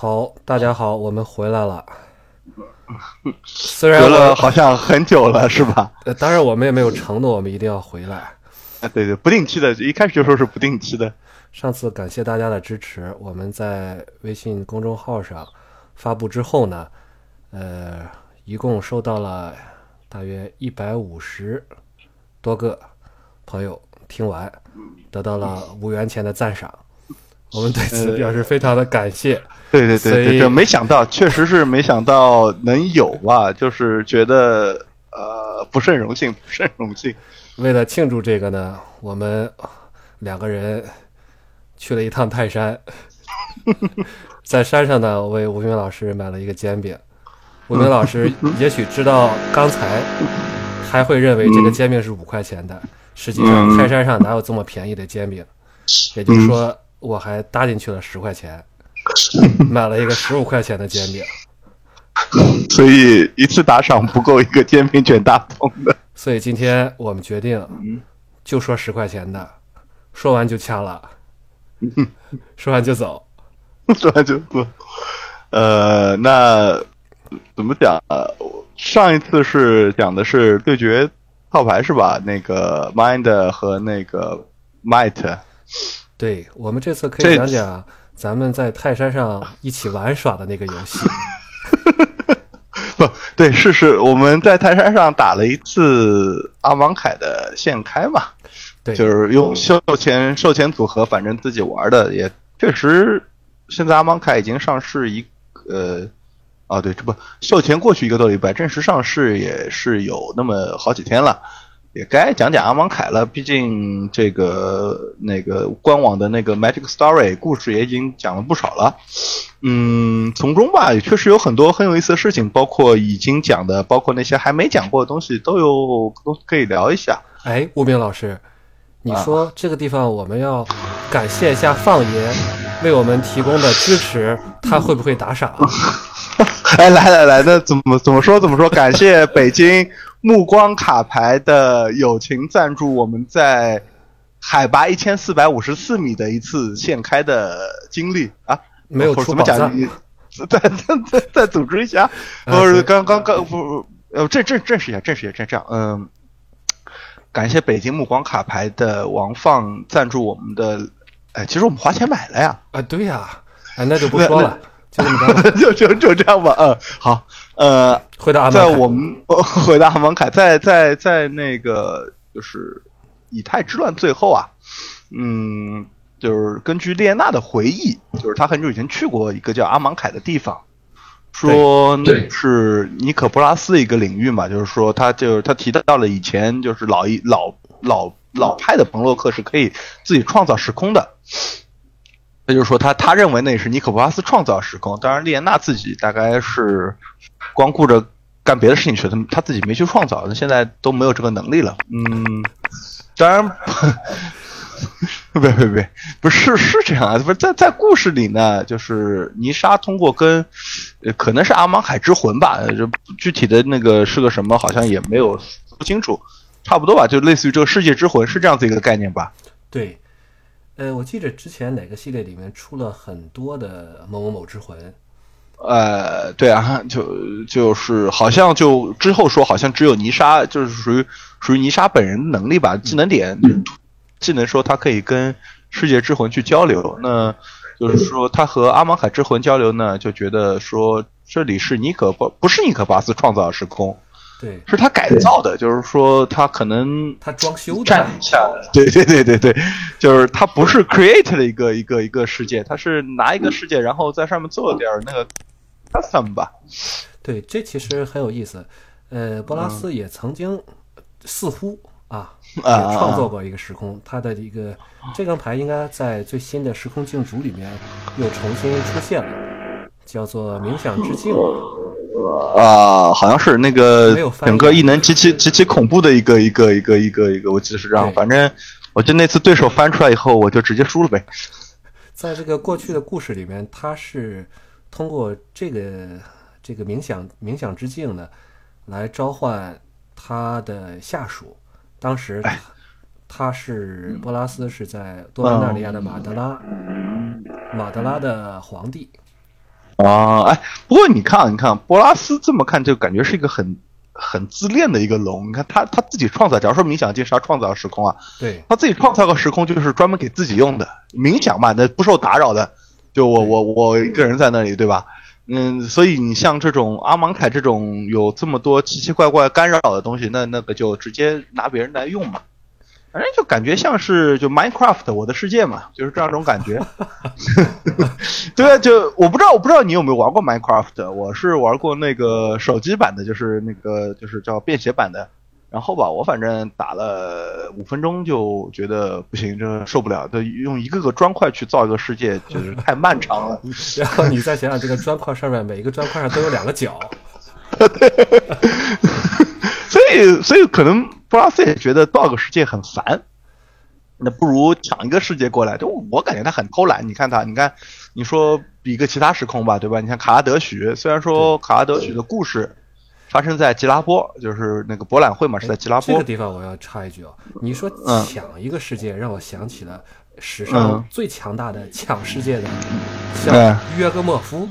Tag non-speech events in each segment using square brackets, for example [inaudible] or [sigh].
好，大家好，我们回来了。[laughs] 虽然隔了我，好像很久了，是吧？[laughs] 呃当然我们也没有承诺我们一定要回来。啊，对对，不定期的，一开始就说是不定期的。上次感谢大家的支持，我们在微信公众号上发布之后呢，呃，一共收到了大约一百五十多个朋友听完，得到了五元钱的赞赏。我们对此表示非常的感谢。对对对对，这没想到，确实是没想到能有吧，就是觉得呃不甚荣幸，[laughs] 不甚荣幸。为了庆祝这个呢，我们两个人去了一趟泰山，[laughs] 在山上呢，为吴明老师买了一个煎饼。吴明老师 [laughs] 也许知道刚才还会认为这个煎饼是五块钱的，实际上嗯泰山上哪有这么便宜的煎饼？也就是说，我还搭进去了十块钱，[laughs] 买了一个十五块钱的煎饼。[laughs] 所以一次打赏不够一个煎饼卷大葱的。所以今天我们决定，就说十块钱的，说完就掐了，[laughs] 说完就走。说完就走，呃，那怎么讲？呃上一次是讲的是对决套牌是吧？那个 Mind 和那个 Might，对我们这次可以讲讲咱们在泰山上一起玩耍的那个游戏。[laughs] 不对，是是我们在泰山上打了一次阿芒凯的现开嘛，对，就是用售前售前组合，反正自己玩的也确实，现在阿芒凯已经上市一呃。啊，对，这不售前过去一个多礼拜，正式上市也是有那么好几天了，也该讲讲阿芒凯了。毕竟这个那个官网的那个 Magic Story 故事也已经讲了不少了。嗯，从中吧也确实有很多很有意思的事情，包括已经讲的，包括那些还没讲过的东西，都有都可以聊一下。哎，吴明老师，你啊说这个地方我们要感谢一下放爷为我们提供的支持，他会不会打赏？[laughs] 哎，来来来，那怎么怎么说怎么说？感谢北京目光卡牌的友情赞助，我们在海拔一千四百五十四米的一次现开的经历。啊，没有怎么出宝藏讲？你 [laughs] 再再再再组织一下，啊不是刚刚刚不不呃正正正式一下，正式一下，这这样。嗯。感谢北京目光卡牌的王放赞助我们的，哎，其实我们花钱买了呀，啊，对呀、哎，那就不说了，就这么着吧。就就就这样吧，嗯，好，呃，回答阿在我们呃回答阿蒙凯，在在在那个就是以太之乱最后啊，嗯，就是根据列娜的回忆，就是他很久以前去过一个叫阿芒凯的地方，说那是尼可波拉斯一个领域嘛，就是说他就是他提到了以前就是老一老老老派的彭洛克是可以自己创造时空的。那就说他，他认为那是尼可波拉斯创造时空，当然列娜自己大概是光顾着干别的事情去了，他他自己没去创造，那现在都没有这个能力了。嗯，当然，别别别，不是是这样啊，不是在在故事里呢，就是泥沙通过跟呃可能是阿芒海之魂吧，就具体的那个是个什么，好像也没有不清楚，差不多吧，就类似于这个世界之魂是这样子一个概念吧。对，呃，我记着之前哪个系列里面出了很多的某某某之魂，呃，对啊，就就是好像就之后说，好像只有泥沙，就是属于属于泥沙本人的能力吧，技能点，就是技能说他可以跟世界之魂去交流。那就是说他和阿芒海之魂交流呢，就觉得说这里是尼可不不是尼可巴斯创造的时空，对是他改造的，就是说他可能他装修占的，一下，对对对对对，就是他不是 create 的一个一个一个世界，他是拿一个世界，然后在上面做点儿那个 custom 吧。对，这其实很有意思。呃，波拉斯也曾经似乎啊，也啊创作过一个时空，他的一个这张牌应该在最新的时空竞逐里面又重新出现了，叫做冥想之境。啊，好像是那个没有翻译整个异能极其极其恐怖的一个一个一个一个一个，我记得是这样。反正我记得那次对手翻出来以后，我就直接输了呗。[laughs] 在这个过去的故事里面，他是通过这个这个冥想冥想之境呢，来召唤他的下属。当时哎他是波拉斯是在多兰纳利亚的马德拉，马德拉的皇帝。啊，哎，不过你看，你看波拉斯这么看，就感觉是一个很很自恋的一个龙。你看他他自己创造，假如说冥想界是他创造的时空啊，对，他自己创造个时空就是专门给自己用的冥想嘛，那不受打扰的。就我我我一个人在那里，对吧？嗯，所以你像这种阿芒凯这种有这么多奇奇怪怪干扰的东西，那那个就直接拿别人来用嘛。反正就感觉像是就 Minecraft 我的世界嘛，就是这样一种感觉。[laughs] 对啊，就我不知道，我不知道你有没有玩过 Minecraft，我是玩过那个手机版的，就是那个就是叫便携版的。然后吧，我反正打了五分钟就觉得不行，这受不了，得用一个个砖块去造一个世界，就是太漫长了。[laughs] 然后你再想想，这个砖块上面每一个砖块上都有两个角。[laughs] 所以，所以可能布拉斯也觉得造个世界很烦，那不如抢一个世界过来。就我感觉他很偷懒。你看他，你看，你说比个其他时空吧，对吧？你看卡拉德许，虽然说卡拉德许的故事发生在吉拉波，就是那个博览会嘛，是在吉拉波。这个地方我要插一句啊，你说抢一个世界，让我想起了史上最强大的抢世界的，像约格莫夫，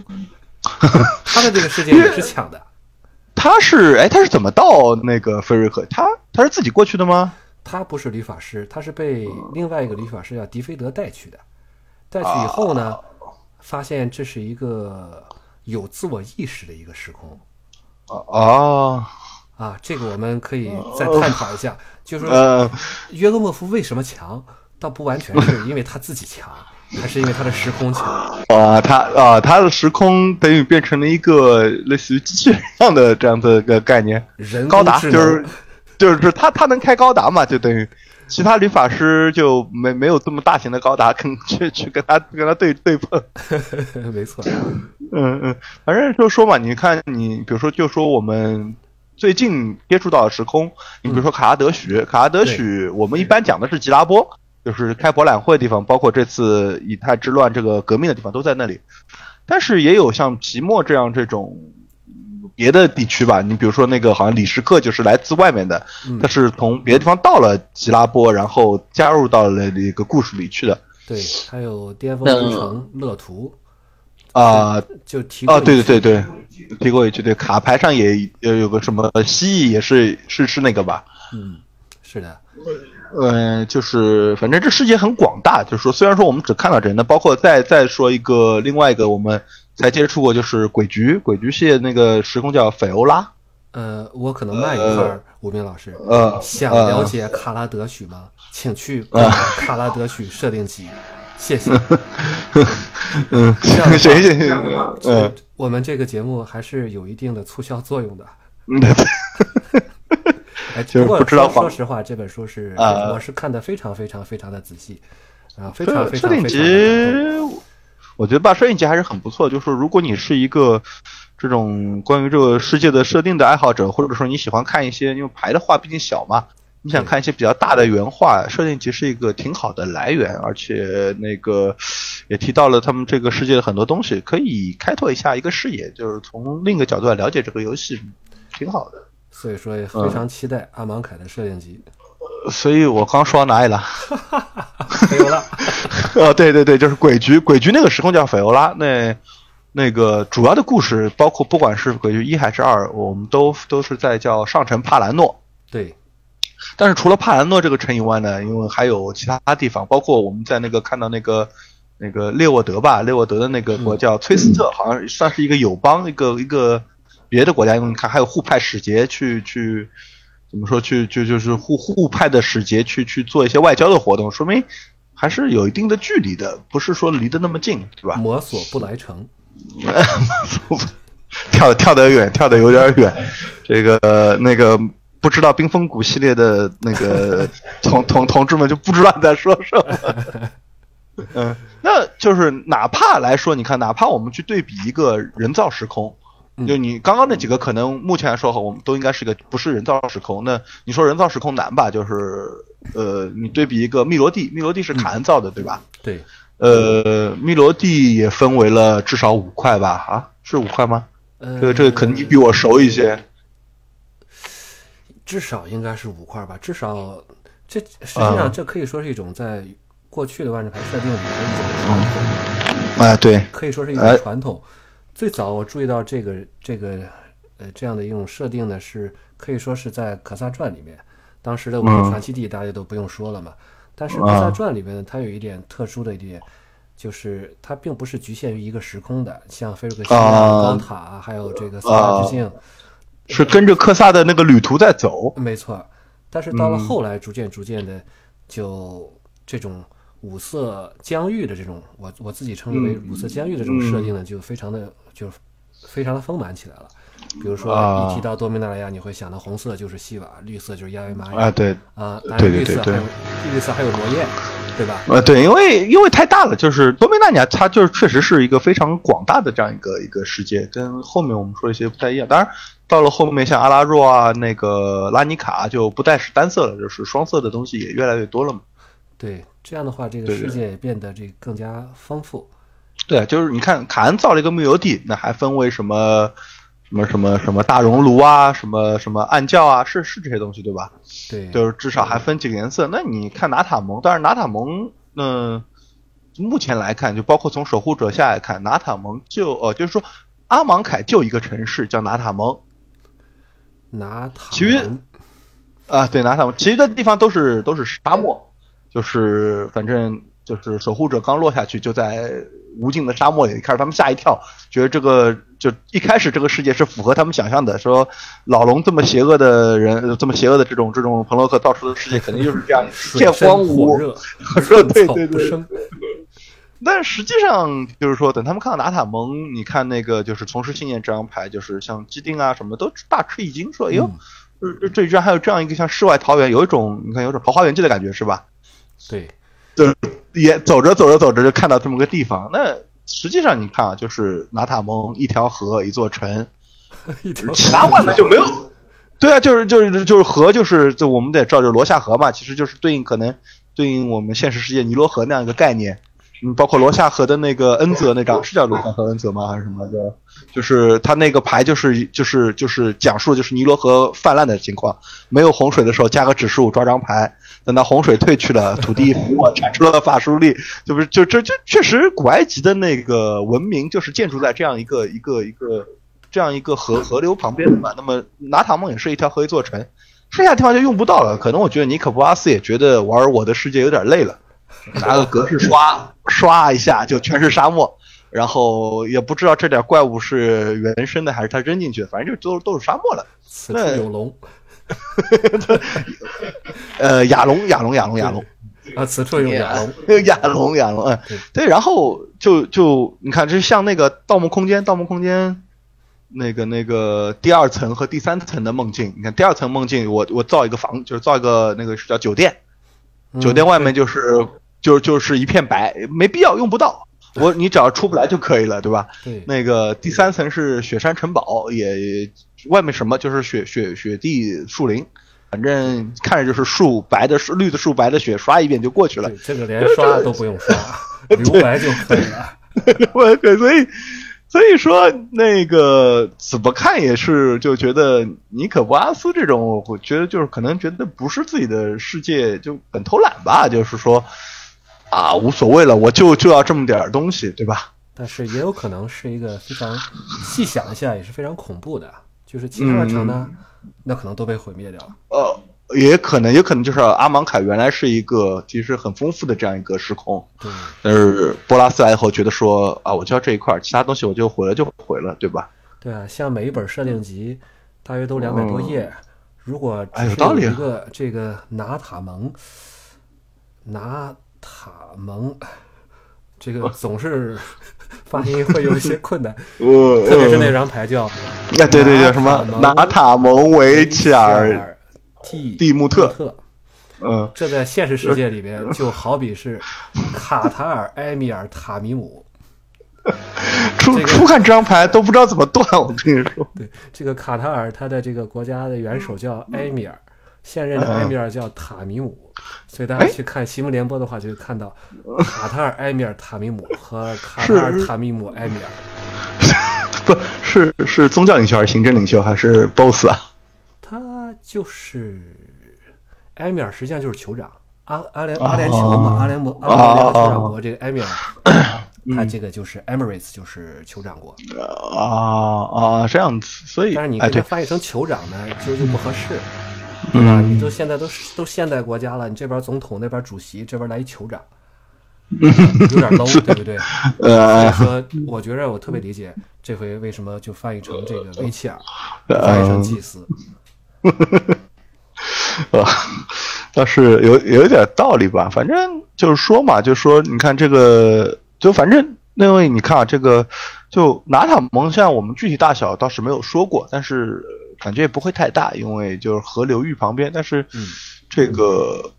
他的这个世界也是抢的。[laughs] 他是哎，他是怎么到那个菲瑞克？他他是自己过去的吗？他不是理发师，他是被另外一个理发师叫迪菲德带去的。带去以后呢，发现这是一个有自我意识的一个时空。哦啊，这个我们可以再探讨一下。就是说，约格莫夫为什么强？倒不完全是因为他自己强。[laughs] 还是因为他的时空强啊，他啊，他的时空等于变成了一个类似于机器人一样的这样的一个概念，人高达就是就是他他能开高达嘛，就等于其他理发师就没没有这么大型的高达，跟 [laughs] 去去跟他跟他对对碰，[laughs] 没错，嗯嗯，反正就说嘛，你看你比如说就说我们最近接触到的时空，你比如说卡拉德许，卡拉德许，我们一般讲的是吉拉波。就是开博览会的地方，包括这次以太之乱这个革命的地方都在那里，但是也有像皮莫这样这种别的地区吧。你比如说那个好像李时克就是来自外面的，他是从别的地方到了吉拉波，然后加入到了那个故事里去的。对，还有巅峰之城乐图啊，就提啊，对对对对，提过一句，对卡牌上也有有个什么蜥蜴，也是是是那个吧？嗯，是的。嗯，就是反正这世界很广大，就是说，虽然说我们只看到这，那包括再再说一个另外一个我们才接触过，就是鬼局，鬼局系列那个时空叫斐欧拉。呃，我可能慢一会儿，吴斌老师。呃，想了解卡拉德许吗？请去卡拉德许设定集，[laughs] 谢谢。嗯，行行行，嗯，我们这个节目还是有一定的促销作用的。嗯。[laughs] 不过说说实话，这本书是我是看的非常非常非常的仔细，啊，非常非常非常。集，我觉得吧，摄影集还是很不错。就是说，如果你是一个这种关于这个世界的设定的爱好者，或者说你喜欢看一些，因为牌的画毕竟小嘛，你想看一些比较大的原画，设定集是一个挺好的来源，而且那个也提到了他们这个世界的很多东西，可以开拓一下一个视野，就是从另一个角度来了解这个游戏，挺好的。所以说也非常期待阿芒凯的摄影集，所以我刚说到哪里了？菲欧拉，呃，[laughs] 对对对，就是鬼局，鬼局那个时空叫斐欧拉。那那个主要的故事，包括不管是鬼局一还是二，我们都都是在叫上城帕兰诺。对，但是除了帕兰诺这个城以外呢，因为还有其他地方，包括我们在那个看到那个那个列沃德吧，列沃德的那个国叫崔斯特，好像算是一个友邦，一个一个。别的国家，因为你看还有互派使节去去，怎么说去就就是互互派的使节去去做一些外交的活动，说明还是有一定的距离的，不是说离得那么近，对吧？摩索不来城，[laughs] 跳跳得远，跳得有点远。这个那个不知道冰封谷系列的那个同同同志们就不知道你在说什么。嗯，那就是哪怕来说，你看，哪怕我们去对比一个人造时空。就你刚刚那几个，可能目前来说，我们都应该是一个不是人造时空。那你说人造时空难吧？就是呃，你对比一个密罗地，密罗地是卡恩造的，对吧？对。呃，密罗地也分为了至少五块吧？啊，是五块吗？这个这个可能你比我熟一些。至少应该是五块吧？至少这实际上这可以说是一种在过去的万智牌设定里的一种传统。哎，对，可以说是一种传统。最早我注意到这个这个呃这样的一种设定呢，是可以说是在《可萨传》里面，当时的五个传奇地大家都不用说了嘛。但是《可萨传》里面呢，它有一点特殊的一点，就是它并不是局限于一个时空的，像菲鲁克西亚、高塔，还有这个斯巴之境，是跟着克萨的那个旅途在走。没错，但是到了后来，逐渐逐渐的，就这种五色疆域的这种，我我自己称之为五色疆域的这种设定呢，就非常的就非常的丰满起来了。比如说，一提到多米纳利亚，你会想到红色就是西瓦，绿色就是亚维玛啊，对啊，对对对对，绿色还有罗燕，对吧？呃，对，因为因为太大了，就是多米纳尼亚，它就是确实是一个非常广大的这样一个一个世界，跟后面我们说一些不太一样。当然，到了后面像阿拉若啊，那个拉尼卡就不再是单色了，就是双色的东西也越来越多了嘛。对，这样的话，这个世界也变得这更加丰富。对，就是你看卡恩造了一个木油地，那还分为什么？什么什么什么大熔炉啊，什么什么暗教啊，是是这些东西对吧？对，就是至少还分几个颜色。那你看拿塔蒙，但是拿塔蒙，嗯，目前来看，就包括从守护者下来看，拿塔蒙就呃，就是说阿芒凯就一个城市叫拿塔蒙，拿塔，其余啊，对拿塔蒙，其余的地方都是都是沙漠，就是反正就是守护者刚落下去就在。无尽的沙漠里，开始他们吓一跳，觉得这个就一开始这个世界是符合他们想象的，说老龙这么邪恶的人，这么邪恶的这种这种彭洛克造出的世界，肯定就是这样 [laughs] 一片荒芜，热，对对对。但实际上就是说，等他们看到拿塔蒙，你看那个就是从事信念这张牌，就是像基丁啊什么，都大吃一惊，说哎呦，这这居然还有这样一个像世外桃源，有一种你看有种桃花源记的感觉是吧？对。就也走着走着走着就看到这么个地方。那实际上你看啊，就是拿塔蒙一条河一座城，其他外面就没有。对啊，就是就是就是河，就是就我们得照着罗夏河嘛，其实就是对应可能对应我们现实世界尼罗河那样一个概念。嗯，包括罗夏河的那个恩泽那张是叫罗夏河恩泽吗？还是什么的？就是他那个牌就是就是就是讲述就是尼罗河泛滥的情况，没有洪水的时候加个指数抓张牌。等到洪水退去了，土地肥沃，产出了法术力，就不是就这就确实古埃及的那个文明就是建筑在这样一个一个一个这样一个河河流旁边的嘛。那么拿塔梦也是一条河一座城，剩下地方就用不到了。可能我觉得尼可波阿斯也觉得玩我的世界有点累了，拿个格式刷刷一下就全是沙漠，然后也不知道这点怪物是原生的还是他扔进去的，反正就都都是沙漠了。此。处有龙。呃，亚龙，亚龙，亚龙，亚龙啊，此处有亚龙，亚龙，亚龙，嗯，对，然后就就你看，这像那个《盗墓空间》，《盗墓空间》那个那个第二层和第三层的梦境，你看第二层梦境，我我造一个房，就是造一个那个是叫酒店，酒店外面就是就就是一片白，没必要用不到，我你只要出不来就可以了，对吧？对，那个第三层是雪山城堡，也。外面什么就是雪雪雪地树林，反正看着就是树白的树绿的树白的雪，刷一遍就过去了。这个连刷都不用刷，[laughs] 留白就可以了。[laughs] 对，所以所以说那个怎么看也是就觉得尼可波阿斯这种，我觉得就是可能觉得不是自己的世界，就很偷懒吧。就是说啊，无所谓了，我就就要这么点东西，对吧？但是也有可能是一个非常细想一下也是非常恐怖的。就是其他的城呢，那可能都被毁灭掉了。呃，也可能，也可能就是阿芒凯原来是一个其实很丰富的这样一个时空。对。但是波拉斯来以后觉得说啊，我就要这一块，其他东西我就毁了就毁了，对吧？对啊，像每一本设定集大约都两百多页，如果哎有道理。一个这个拿塔蒙，拿塔蒙，这个总是。[laughs] 发音会有一些困难，[laughs] 特别是那张牌叫啊，对对叫，什么拿塔蒙维切尔蒂蒂穆特，嗯，这在现实世界里边就好比是卡塔尔埃米尔塔米姆，[laughs] 初初看这张牌都不知道怎么断，我跟你说，对这个卡塔尔他的这个国家的元首叫埃米尔。现任的埃米尔叫塔米姆，所以大家去看新闻联播的话，就会看到 [laughs] 卡塔尔埃米尔塔米姆和卡塔尔塔米姆埃米尔。[laughs] 不是是宗教领袖还是行政领袖还是 boss 啊？他就是埃米尔，实际上就是酋长阿阿联阿联酋嘛，阿联酋阿联酋酋长国这个 [clears throat] 埃米尔。他这个就是 Emirates 就是酋长国。啊啊，这样子，所以但是你翻译成酋长呢，就就不合适，对吧？你都现在都是都现代国家了，你这边总统那边主席，这边来一酋长，[laughs] 有点 low，对不对？[laughs] 呃以说，我觉着我特别理解这回为什么就翻译成这个维切尔，呃翻译成祭司。[laughs] 呃，倒是有有一点道理吧。反正就是说嘛，就说你看这个，就反正那位你看啊，这个就拿塔蒙，像我们具体大小倒是没有说过，但是感觉也不会太大，因为就是河流域旁边。但是嗯这个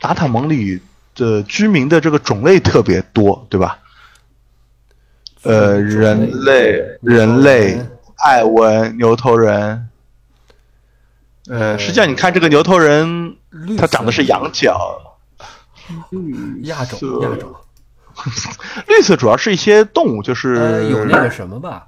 达塔蒙里的居民的这个种类特别多，对吧？呃，人类、人类、艾文、牛头人。呃，实际上你看这个牛头人，绿它长的是羊角，亚种亚种，[laughs] 绿色主要是一些动物，就是、呃，有那个什么吧，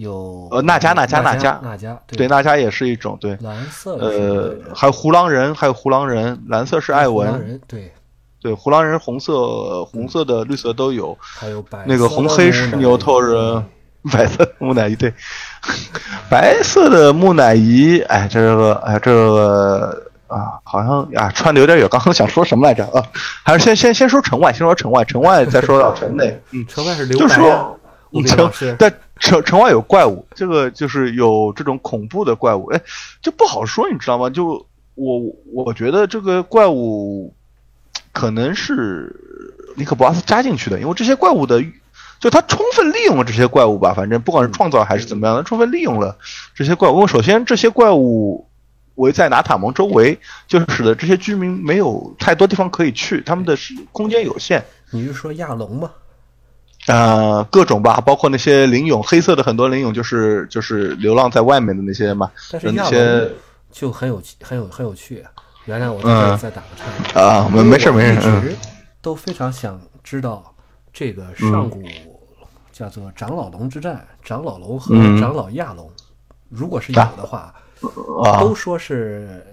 有呃纳迦纳迦纳纳迦纳迦，对，纳迦也是一种，对，蓝色呃，还有胡狼人，还有胡狼人，蓝色是艾文，人对，对，胡狼人红色、红色的、绿色都有，还有白那个红黑是牛头伊人，[laughs] 白色的木乃伊，对，[laughs] 白色的木乃伊，哎，这个，哎，这个啊，好像啊，穿的有点远。刚刚想说什么来着啊？还是先先先说城外，先说城外，城外再说到城内。嗯，城外是留就白呀说吴斌城老师，在城城外有怪物，这个就是有这种恐怖的怪物，哎，就不好说，你知道吗？就我我觉得这个怪物可能是尼克博阿斯加进去的，因为这些怪物的，就他充分利用了这些怪物吧，反正不管是创造还是怎么样他，充分利用了这些怪物。因为首先这些怪物围在拿塔蒙周围，就使得这些居民没有太多地方可以去，他们的空间有限。你是说亚龙吗？呃，各种吧，包括那些灵勇，黑色的很多灵勇就是就是流浪在外面的那些嘛，但是那些就很有很有很有趣。原来我再打个岔，啊，没没事没事，我一嗯。直都非常想知道这个上古叫做长老龙之战，长老龙和嗯。长老亚龙，如果是有的话，啊。都说是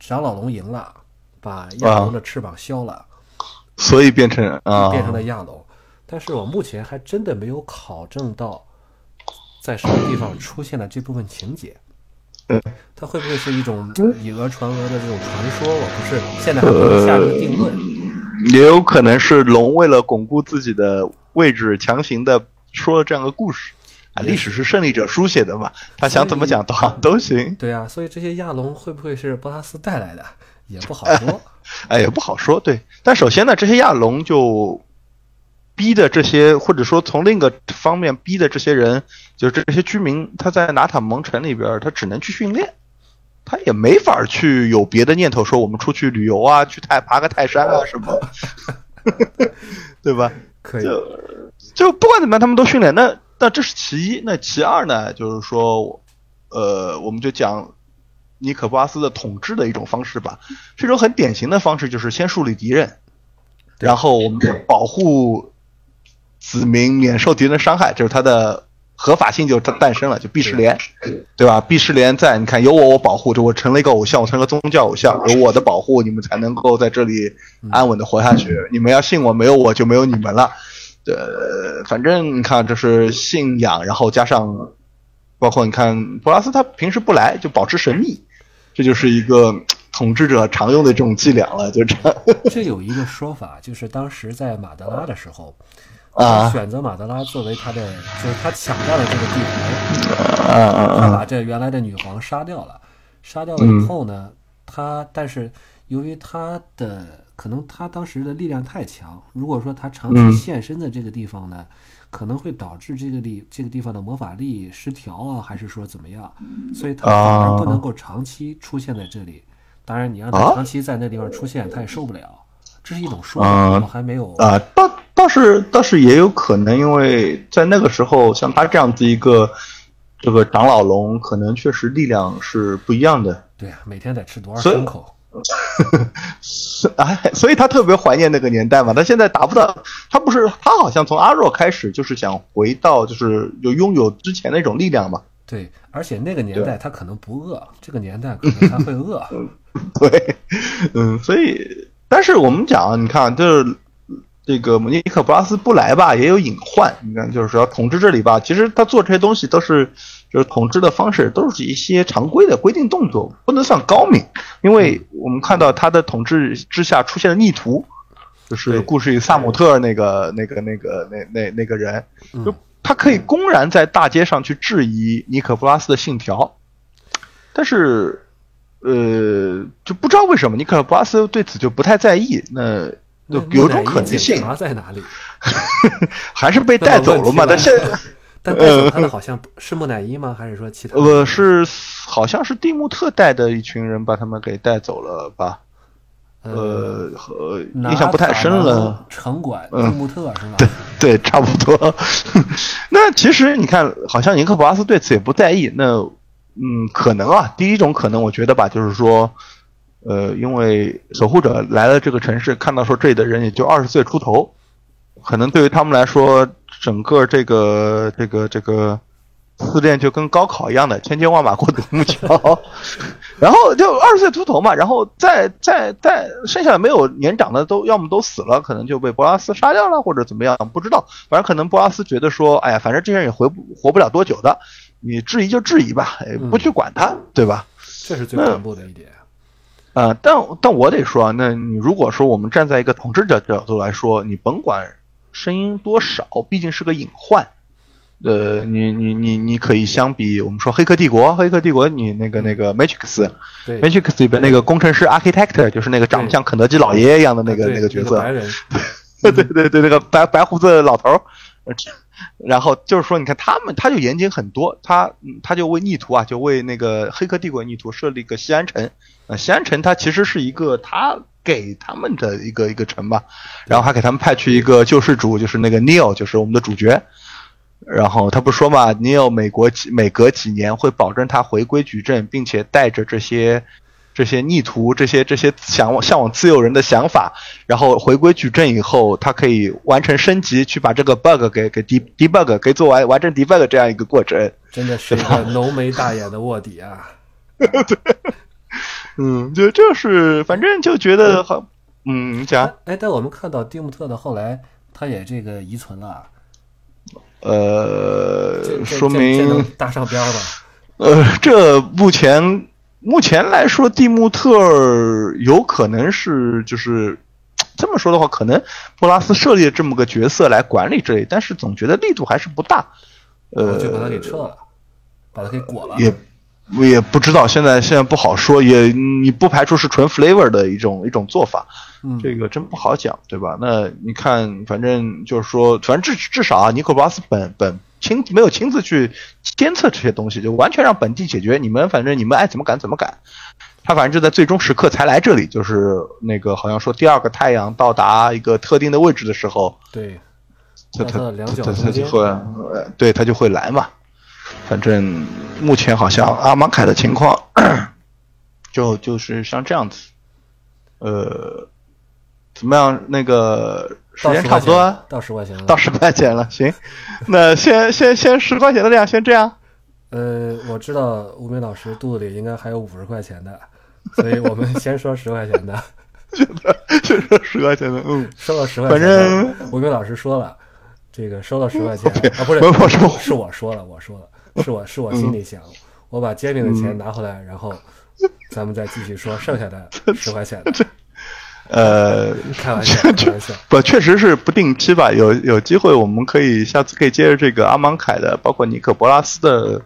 长老龙赢了，把亚龙的翅膀削了，所以变成啊，变成了亚龙。但是我目前还真的没有考证到在什么地方出现了这部分情节。嗯，它会不会是一种以讹传讹的这种传说？我不是现在还不能下这个定论。也有可能是龙为了巩固自己的位置，强行的说了这样的故事。啊，历史是胜利者书写的嘛，他想怎么讲都都行，对啊，所以这些亚龙会不会是波拉斯带来的，也不好说。[laughs] 哎，也不好说。对，但首先呢，这些亚龙就逼的这些，或者说从另一个方面逼的这些人，就是这些居民，他在拿塔蒙城里边，他只能去训练，他也没法去有别的念头，说我们出去旅游啊，去泰爬个泰山啊什么，[laughs] 对吧？可以，就就不管怎么样，他们都训练。那那这是其一，那其二呢，就是说，呃，我们就讲尼可波阿斯的统治的一种方式吧。这种很典型的方式就是先树立敌人，然后我们保护子民免受敌人的伤害，就是他的合法性就诞诞生了，就毕士连，对吧？毕士连在，你看有我我保护，就我成了一个偶像，我成了宗教偶像，有我的保护，你们才能够在这里安稳的活下去。你们要信我，没有我就没有你们了。呃，反正你看，这是信仰，然后加上，包括你看普拉斯他平时不来，就保持神秘，这就是一个统治者常用的这种伎俩了，就这样。[laughs] 这有一个说法，就是当时在马德拉的时候，啊选择马德拉作为他的，就是他抢占了这个地盘，啊啊啊！他把这原来的女皇杀掉了。杀掉了以后呢，他但是由于他的可能他当时的力量太强，如果说他长期现身在这个地方呢，可能会导致这个地这个地方的魔法力失调啊，还是说怎么样？所以他反而不能够长期出现在这里。当然，你让他啊长期在那地方出现，他也受不了。这是一种说啊法，我还没有啊，倒倒是倒是也有可能，因为在那个时候，像他这样子一个这个长老龙，可能确实力量是不一样的。对啊，每天得吃多少牲口？哎，所以他特别怀念那个年代嘛。他现在达不到，他不是他好像从阿若开始就是想回到，就是有拥有之前那种力量嘛。对，而且那个年代他可能不饿，这个年代可能他会饿。对，嗯，所以，但是我们讲，你看，就是这个尼克布拉斯不来吧，也有隐患。你看，就是说统治这里吧，其实他做这些东西都是，就是统治的方式都是一些常规的规定动作，不能算高明。因为我们看到他的统治之下出现了逆徒，就是故事里萨姆特那个那个那个那那那个人，就他可以公然在大街上去质疑尼克布拉斯的信条，但是。呃，就不知道为什么尼克布拉斯对此就不太在意。那有种可能性在哪里？[laughs] 还是被带走了嘛？但现，[laughs] 但带走他的好像是木乃伊吗？还是说其他？呃，是好像是蒂姆特带的一群人把他们给带走了吧？呃，印象不太深了。城管蒂姆特是吧？对对，差不多。[laughs] 那其实你看，好像尼克布拉斯对此也不在意。那。嗯，可能啊，第一种可能，我觉得吧，就是说，呃，因为守护者来了这个城市，看到说这里的人也就二十岁出头，可能对于他们来说，整个这个这个这个试炼就跟高考一样的，千军万马过独木桥，[laughs] 然后就二十岁出头嘛，然后再再再剩下的没有年长的都要么都死了，可能就被博拉斯杀掉了，或者怎么样，不知道，反正可能博拉斯觉得说，哎呀，反正这些人也活不活不了多久的。你质疑就质疑吧，不去管他，对吧？这是最恐怖的一点。啊，但但我得说，那你如果说我们站在一个统治者角度来说，你甭管声音多少，毕竟是个隐患。呃，你你你你可以相比我们说《黑客帝国》，《黑客帝国》你那个那个 Matrix，Matrix 里边那个工程师 Architect，就是那个长得像肯德基老爷爷一样的那个那个角色，[laughs] 对对对，那个白白胡子老头儿。[laughs] 然后就是说，你看他们，他就严谨很多，他他就为逆徒啊，就为那个黑客帝国逆徒设立一个西安城。啊，西安城它其实是一个他给他们的一个一个城吧，然后还给他们派去一个救世主，就是那个 Neil，就是我们的主角，然后他不说嘛，Neil 美国每隔几年会保证他回归矩阵，并且带着这些。这些逆徒，这些这些向往向往自由人的想法，然后回归矩阵以后，他可以完成升级，去把这个 bug 给给 de debug 给做完，完成 debug 这样一个过程。真的是一个浓眉大眼的卧底啊！对嗯，就就是反正就觉得好，嗯，讲。哎，但我们看到蒂姆特的后来，他也这个遗存了。呃，说明搭上边了。[laughs] 呃，这目前。目前来说，蒂穆特有可能是就是这么说的话，可能布拉斯设立了这么个角色来管理这里，但是总觉得力度还是不大。呃，就把他给撤了，把他给裹了。也也不知道，现在现在不好说，也你不排除是纯 flavor 的一种一种做法。嗯，这个真不好讲，对吧？那你看，反正就是说，反正至至少啊，尼克布拉斯本本。亲没有亲自去监测这些东西，就完全让本地解决。你们反正你们爱怎么赶怎么赶。他反正就在最终时刻才来这里，就是那个好像说第二个太阳到达一个特定的位置的时候，对，他他他他就会，对他就会来嘛。反正目前好像阿芒凯的情况，就就是像这样子。呃，怎么样？那个。时间差不多，到十块钱了，到十块钱了。行，那先先先十块钱的量，先这样。呃，我知道吴明老师肚子里应该还有五十块钱的，所以我们先说十块钱的。[laughs] 先说十块钱的，嗯，收了十块钱。反正吴明老师说了，这个收了十块钱啊，不是，不是，是我说了，我说了，是我是我心里想，我把煎饼的钱拿回来，然后咱们再继续说剩下的 [laughs] 十块钱的。[laughs] 呃，开玩笑，[laughs] 开玩笑，不，确实是不定期吧。有有机会，我们可以下次可以接着这个阿芒凯的，包括尼克博拉斯的，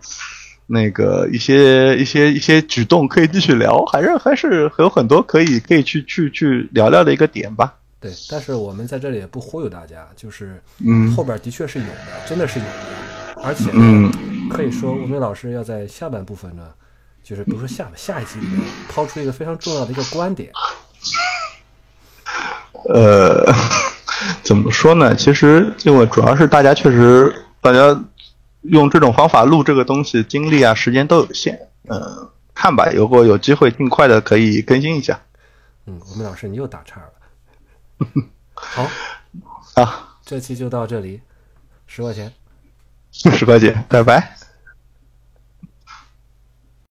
那个一些一些一些举动，可以继续聊。还是还是有很多可以可以去去去聊聊的一个点吧。对，但是我们在这里也不忽悠大家，就是嗯，后边的确是有的，真的是有的，而且嗯，可以说吴明老师要在下半部分呢，就是比如说下下一集里面抛出一个非常重要的一个观点。呃，[laughs] 怎么说呢？其实因为主要是大家确实，大家用这种方法录这个东西，精力啊、时间都有限。嗯，看吧，如果有机会，尽快的可以更新一下。嗯，我们老师你又打岔了。[laughs] 好，啊，这期就到这里，十块钱，[laughs] 十块钱，拜拜。